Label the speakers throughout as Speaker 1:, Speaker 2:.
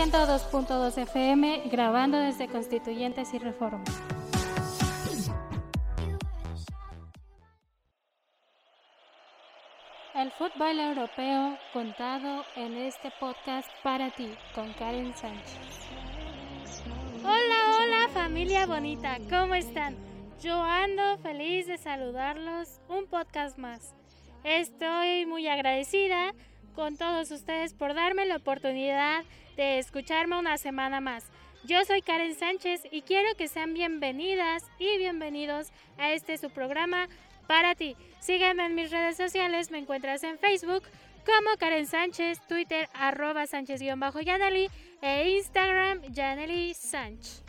Speaker 1: 102.2 FM, grabando desde Constituyentes y Reforma. El fútbol europeo contado en este podcast para ti, con Karen Sánchez. Hola, hola familia bonita, ¿cómo están? Yo ando feliz de saludarlos un podcast más. Estoy muy agradecida con todos ustedes por darme la oportunidad de escucharme una semana más. Yo soy Karen Sánchez y quiero que sean bienvenidas y bienvenidos a este su programa para ti. Sígueme en mis redes sociales, me encuentras en Facebook como Karen Sánchez, Twitter arroba Sánchez-Yaneli e Instagram Yaneli Sánchez.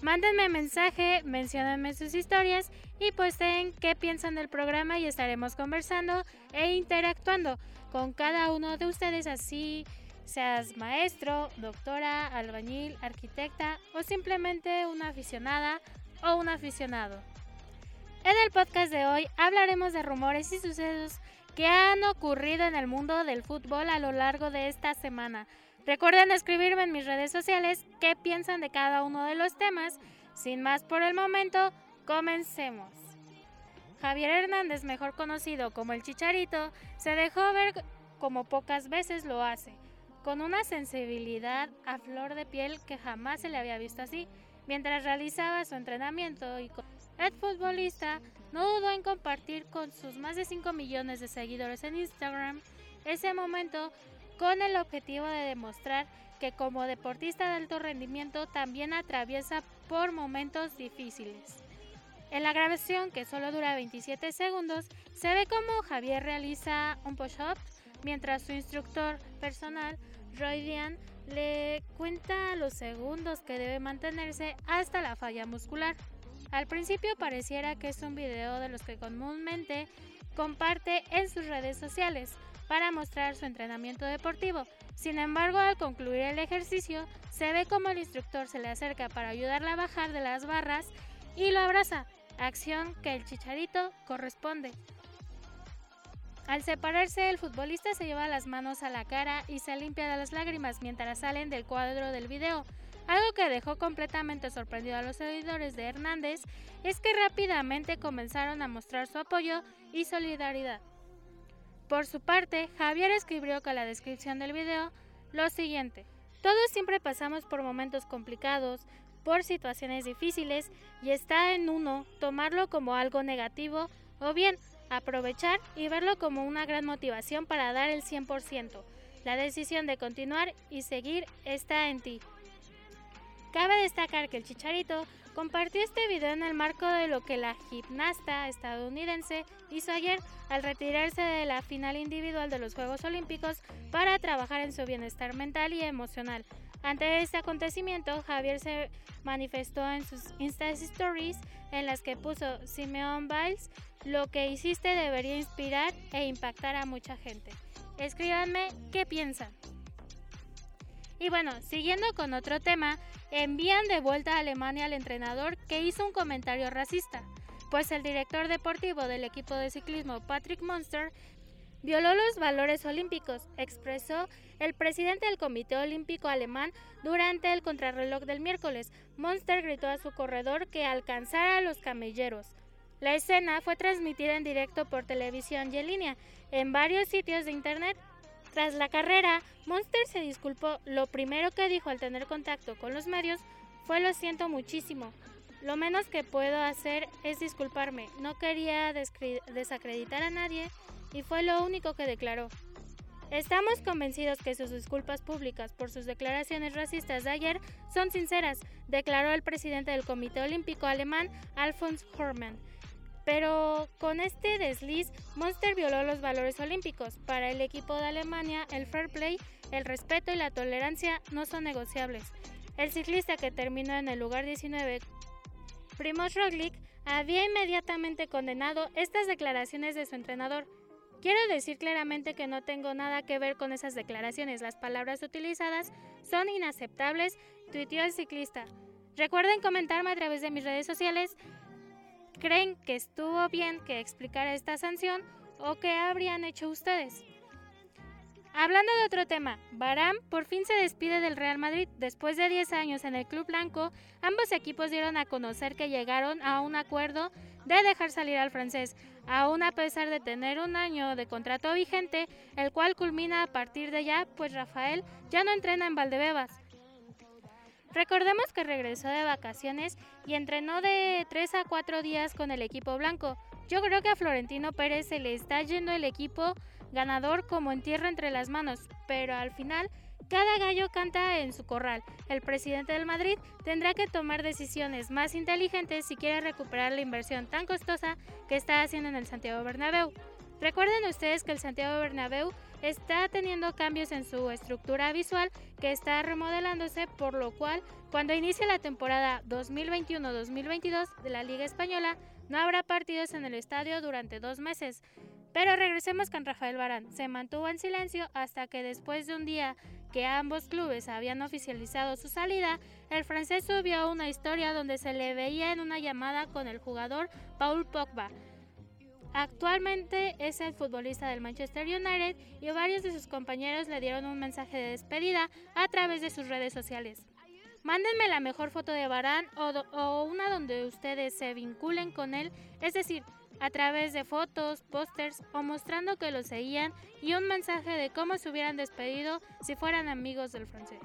Speaker 1: Mándenme mensaje, menciónenme sus historias y posten qué piensan del programa y estaremos conversando e interactuando con cada uno de ustedes así seas maestro, doctora, albañil, arquitecta o simplemente una aficionada o un aficionado. En el podcast de hoy hablaremos de rumores y sucesos que han ocurrido en el mundo del fútbol a lo largo de esta semana. Recuerden escribirme en mis redes sociales qué piensan de cada uno de los temas. Sin más por el momento, comencemos. Javier Hernández, mejor conocido como el Chicharito, se dejó ver como pocas veces lo hace, con una sensibilidad a flor de piel que jamás se le había visto así, mientras realizaba su entrenamiento y el futbolista no dudó en compartir con sus más de 5 millones de seguidores en Instagram ese momento con el objetivo de demostrar que como deportista de alto rendimiento también atraviesa por momentos difíciles. En la grabación, que solo dura 27 segundos, se ve como Javier realiza un push-up mientras su instructor personal, Roy Dian, le cuenta los segundos que debe mantenerse hasta la falla muscular. Al principio pareciera que es un video de los que comúnmente comparte en sus redes sociales para mostrar su entrenamiento deportivo. Sin embargo, al concluir el ejercicio, se ve como el instructor se le acerca para ayudarle a bajar de las barras y lo abraza, acción que el chicharito corresponde. Al separarse, el futbolista se lleva las manos a la cara y se limpia de las lágrimas mientras salen del cuadro del video. Algo que dejó completamente sorprendido a los seguidores de Hernández es que rápidamente comenzaron a mostrar su apoyo y solidaridad. Por su parte, Javier escribió con la descripción del video lo siguiente. Todos siempre pasamos por momentos complicados, por situaciones difíciles y está en uno tomarlo como algo negativo o bien aprovechar y verlo como una gran motivación para dar el 100%. La decisión de continuar y seguir está en ti. Cabe destacar que el Chicharito compartió este video en el marco de lo que la gimnasta estadounidense hizo ayer al retirarse de la final individual de los Juegos Olímpicos para trabajar en su bienestar mental y emocional. Ante este acontecimiento, Javier se manifestó en sus Insta Stories en las que puso Simeon Biles, lo que hiciste debería inspirar e impactar a mucha gente. Escríbanme qué piensan. Y bueno, siguiendo con otro tema, envían de vuelta a Alemania al entrenador que hizo un comentario racista, pues el director deportivo del equipo de ciclismo Patrick Monster violó los valores olímpicos, expresó el presidente del Comité Olímpico Alemán durante el contrarreloj del miércoles. Monster gritó a su corredor que alcanzara a los camelleros. La escena fue transmitida en directo por televisión y en línea en varios sitios de internet. Tras la carrera, Monster se disculpó. Lo primero que dijo al tener contacto con los medios fue lo siento muchísimo. Lo menos que puedo hacer es disculparme. No quería desacreditar a nadie y fue lo único que declaró. Estamos convencidos que sus disculpas públicas por sus declaraciones racistas de ayer son sinceras, declaró el presidente del Comité Olímpico Alemán, Alfons Hormann. Pero con este desliz, Monster violó los valores olímpicos. Para el equipo de Alemania, el fair play, el respeto y la tolerancia no son negociables. El ciclista que terminó en el lugar 19, Primoz Roglic, había inmediatamente condenado estas declaraciones de su entrenador. Quiero decir claramente que no tengo nada que ver con esas declaraciones. Las palabras utilizadas son inaceptables, tuiteó el ciclista. Recuerden comentarme a través de mis redes sociales. ¿Creen que estuvo bien que explicara esta sanción o qué habrían hecho ustedes? Hablando de otro tema, Barán por fin se despide del Real Madrid. Después de 10 años en el club blanco, ambos equipos dieron a conocer que llegaron a un acuerdo de dejar salir al francés, aún a pesar de tener un año de contrato vigente, el cual culmina a partir de ya, pues Rafael ya no entrena en Valdebebas. Recordemos que regresó de vacaciones y entrenó de 3 a 4 días con el equipo blanco. Yo creo que a Florentino Pérez se le está yendo el equipo ganador como en tierra entre las manos, pero al final cada gallo canta en su corral. El presidente del Madrid tendrá que tomar decisiones más inteligentes si quiere recuperar la inversión tan costosa que está haciendo en el Santiago Bernabéu. Recuerden ustedes que el Santiago Bernabéu está teniendo cambios en su estructura visual que está remodelándose, por lo cual cuando inicie la temporada 2021-2022 de la Liga Española no habrá partidos en el estadio durante dos meses. Pero regresemos con Rafael Barán. Se mantuvo en silencio hasta que después de un día que ambos clubes habían oficializado su salida, el francés subió una historia donde se le veía en una llamada con el jugador Paul Pogba. Actualmente es el futbolista del Manchester United y varios de sus compañeros le dieron un mensaje de despedida a través de sus redes sociales. Mándenme la mejor foto de Barán o, o una donde ustedes se vinculen con él, es decir, a través de fotos, pósters o mostrando que lo seguían y un mensaje de cómo se hubieran despedido si fueran amigos del francés.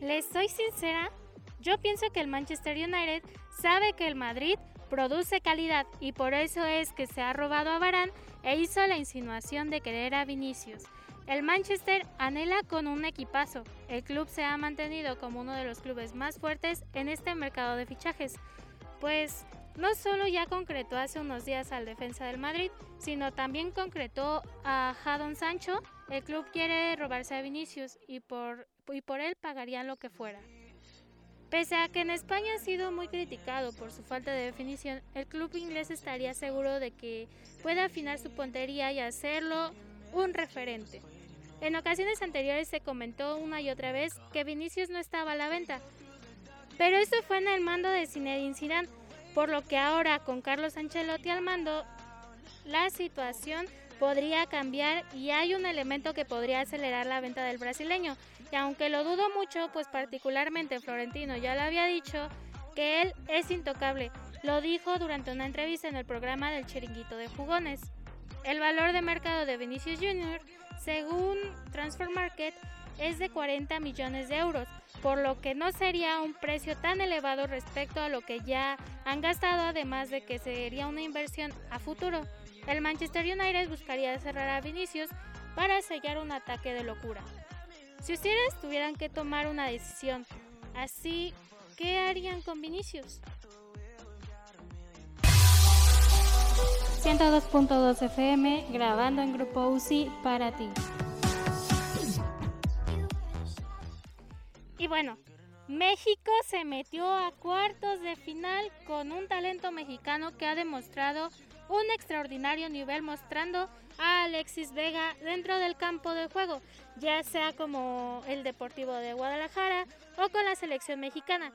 Speaker 1: Les soy sincera, yo pienso que el Manchester United sabe que el Madrid produce calidad y por eso es que se ha robado a Barán e hizo la insinuación de querer a Vinicius. El Manchester anhela con un equipazo. El club se ha mantenido como uno de los clubes más fuertes en este mercado de fichajes, pues no solo ya concretó hace unos días al defensa del Madrid, sino también concretó a Jadon Sancho. El club quiere robarse a Vinicius y por, y por él pagarían lo que fuera. Pese a que en España ha sido muy criticado por su falta de definición, el club inglés estaría seguro de que puede afinar su puntería y hacerlo un referente. En ocasiones anteriores se comentó una y otra vez que Vinicius no estaba a la venta, pero eso fue en el mando de Zinedine Zidane, por lo que ahora con Carlos Ancelotti al mando, la situación podría cambiar y hay un elemento que podría acelerar la venta del brasileño. Y aunque lo dudo mucho, pues particularmente Florentino ya lo había dicho, que él es intocable. Lo dijo durante una entrevista en el programa del Chiringuito de Jugones. El valor de mercado de Vinicius Jr., según Transfer Market, es de 40 millones de euros, por lo que no sería un precio tan elevado respecto a lo que ya han gastado, además de que sería una inversión a futuro. El Manchester United buscaría cerrar a Vinicius para sellar un ataque de locura. Si ustedes tuvieran que tomar una decisión así, ¿qué harían con Vinicius? 102.2 FM grabando en Grupo UCI para ti. Bueno, México se metió a cuartos de final con un talento mexicano que ha demostrado un extraordinario nivel mostrando a Alexis Vega dentro del campo de juego, ya sea como el Deportivo de Guadalajara o con la selección mexicana.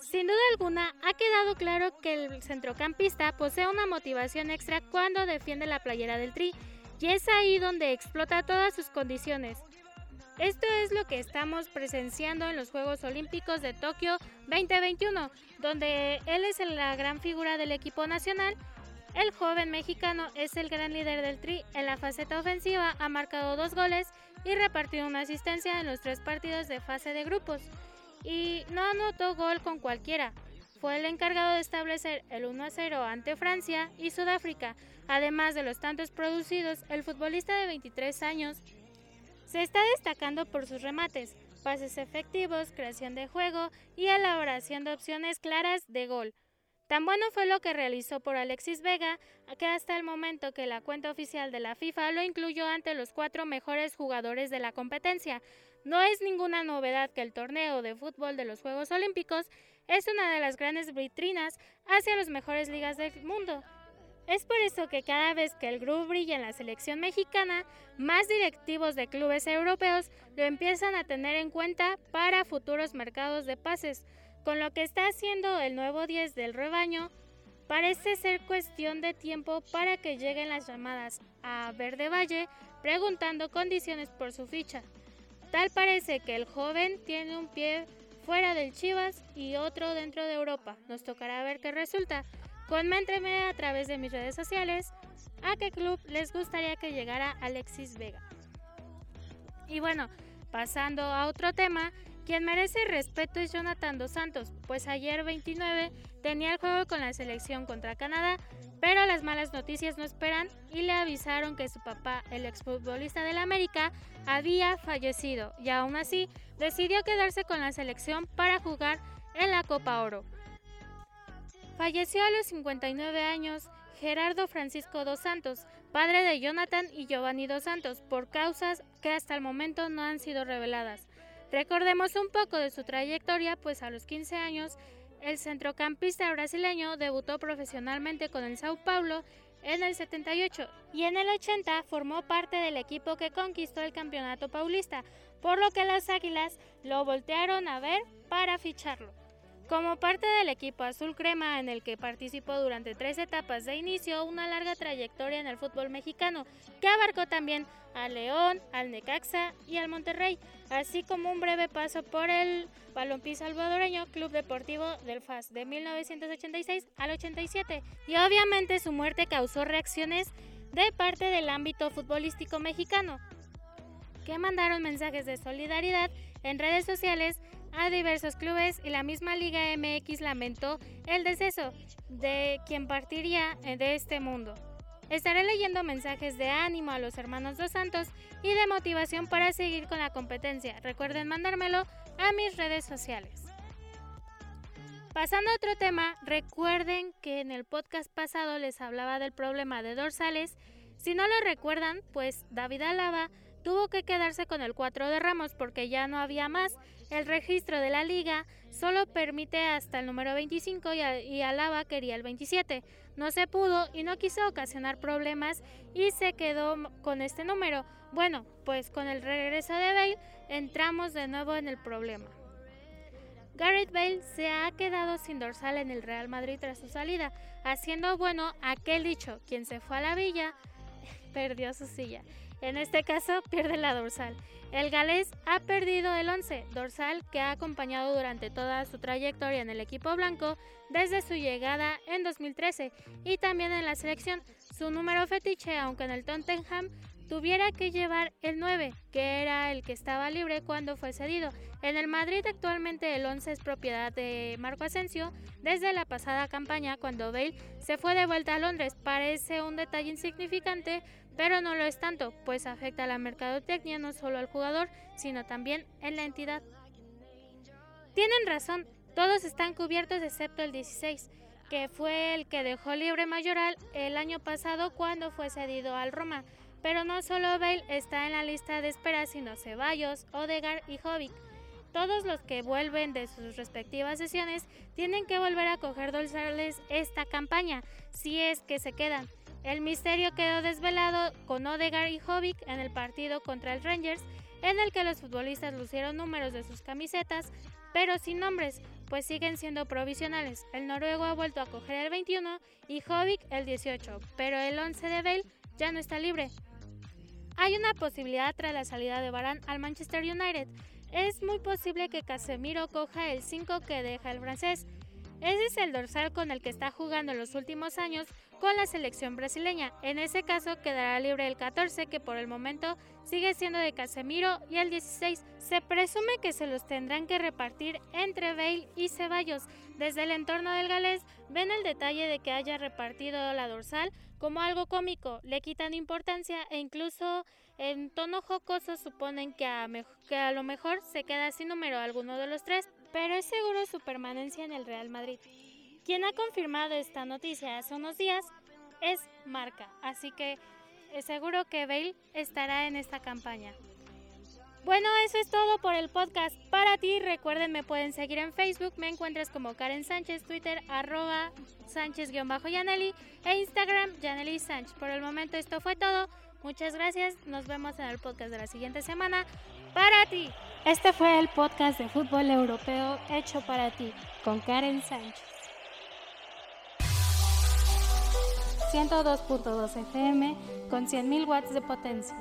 Speaker 1: Sin duda alguna, ha quedado claro que el centrocampista posee una motivación extra cuando defiende la playera del Tri, y es ahí donde explota todas sus condiciones. Esto es lo que estamos presenciando en los Juegos Olímpicos de Tokio 2021, donde él es la gran figura del equipo nacional. El joven mexicano es el gran líder del Tri en la faceta ofensiva, ha marcado dos goles y repartido una asistencia en los tres partidos de fase de grupos. Y no anotó gol con cualquiera. Fue el encargado de establecer el 1 0 ante Francia y Sudáfrica. Además de los tantos producidos, el futbolista de 23 años se está destacando por sus remates, pases efectivos, creación de juego y elaboración de opciones claras de gol. Tan bueno fue lo que realizó por Alexis Vega que hasta el momento que la cuenta oficial de la FIFA lo incluyó ante los cuatro mejores jugadores de la competencia. No es ninguna novedad que el torneo de fútbol de los Juegos Olímpicos es una de las grandes vitrinas hacia las mejores ligas del mundo. Es por eso que cada vez que el grupo brilla en la selección mexicana, más directivos de clubes europeos lo empiezan a tener en cuenta para futuros mercados de pases. Con lo que está haciendo el nuevo 10 del rebaño, parece ser cuestión de tiempo para que lleguen las llamadas a Verde Valle preguntando condiciones por su ficha. Tal parece que el joven tiene un pie fuera del Chivas y otro dentro de Europa. Nos tocará ver qué resulta. Coméntenme a través de mis redes sociales a qué club les gustaría que llegara Alexis Vega. Y bueno, pasando a otro tema, quien merece respeto es Jonathan Dos Santos, pues ayer 29 tenía el juego con la selección contra Canadá, pero las malas noticias no esperan y le avisaron que su papá, el exfutbolista del América, había fallecido y aún así decidió quedarse con la selección para jugar en la Copa Oro. Falleció a los 59 años Gerardo Francisco dos Santos, padre de Jonathan y Giovanni dos Santos, por causas que hasta el momento no han sido reveladas. Recordemos un poco de su trayectoria, pues a los 15 años el centrocampista brasileño debutó profesionalmente con el Sao Paulo en el 78 y en el 80 formó parte del equipo que conquistó el campeonato paulista, por lo que las Águilas lo voltearon a ver para ficharlo. Como parte del equipo azul crema en el que participó durante tres etapas de inicio, una larga trayectoria en el fútbol mexicano, que abarcó también al León, al Necaxa y al Monterrey, así como un breve paso por el Balompié Salvadoreño Club Deportivo del FAS de 1986 al 87. Y obviamente su muerte causó reacciones de parte del ámbito futbolístico mexicano, que mandaron mensajes de solidaridad en redes sociales a diversos clubes y la misma Liga MX lamentó el deceso de quien partiría de este mundo. Estaré leyendo mensajes de ánimo a los hermanos dos santos y de motivación para seguir con la competencia. Recuerden mandármelo a mis redes sociales. Pasando a otro tema, recuerden que en el podcast pasado les hablaba del problema de dorsales. Si no lo recuerdan, pues David Alaba tuvo que quedarse con el 4 de Ramos porque ya no había más. El registro de la liga solo permite hasta el número 25 y, Alaba quería el 27. No se pudo y no quiso ocasionar problemas y se quedó con este número. Bueno, pues con el regreso de Bale entramos de nuevo en el problema. Gareth Bale se ha quedado sin dorsal en el Real Madrid tras su salida, haciendo bueno aquel dicho, quien se fue a la villa perdió su silla. En este caso, pierde la dorsal. El galés ha perdido el 11, dorsal que ha acompañado durante toda su trayectoria en el equipo blanco desde su llegada en 2013 y también en la selección. Su número fetiche, aunque en el Tottenham tuviera que llevar el 9, que era el que estaba libre cuando fue cedido. En el Madrid actualmente el 11 es propiedad de Marco Asensio desde la pasada campaña cuando Bale se fue de vuelta a Londres. Parece un detalle insignificante, pero no lo es tanto, pues afecta a la mercadotecnia no solo al jugador, sino también en la entidad. Tienen razón, todos están cubiertos excepto el 16, que fue el que dejó libre Mayoral el año pasado cuando fue cedido al Roma. Pero no solo Bale está en la lista de espera, sino Ceballos, Odegar y Jovic. Todos los que vuelven de sus respectivas sesiones tienen que volver a coger dorsales esta campaña, si es que se quedan. El misterio quedó desvelado con Odegaard y Jovic en el partido contra el Rangers, en el que los futbolistas lucieron números de sus camisetas, pero sin nombres, pues siguen siendo provisionales. El noruego ha vuelto a coger el 21 y Jovic el 18, pero el 11 de Bale ya no está libre. Hay una posibilidad tras la salida de Varane al Manchester United. Es muy posible que Casemiro coja el 5 que deja el francés. Es el dorsal con el que está jugando en los últimos años con la selección brasileña. En ese caso quedará libre el 14 que por el momento sigue siendo de Casemiro y el 16 se presume que se los tendrán que repartir entre Bale y Ceballos. Desde el entorno del galés ven el detalle de que haya repartido la dorsal como algo cómico, le quitan importancia e incluso en tono jocoso suponen que a lo mejor se queda sin número alguno de los tres, pero es seguro su permanencia en el Real Madrid. Quien ha confirmado esta noticia hace unos días es Marca, así que es seguro que Bale estará en esta campaña. Bueno, eso es todo por el podcast para ti. Recuerden, me pueden seguir en Facebook, me encuentras como Karen Sánchez, Twitter, arroba Sánchez-Yaneli e Instagram, Yaneli Sánchez. Por el momento esto fue todo. Muchas gracias. Nos vemos en el podcast de la siguiente semana para ti. Este fue el podcast de fútbol europeo hecho para ti con Karen Sánchez. 102.2 FM con 100.000 watts de potencia.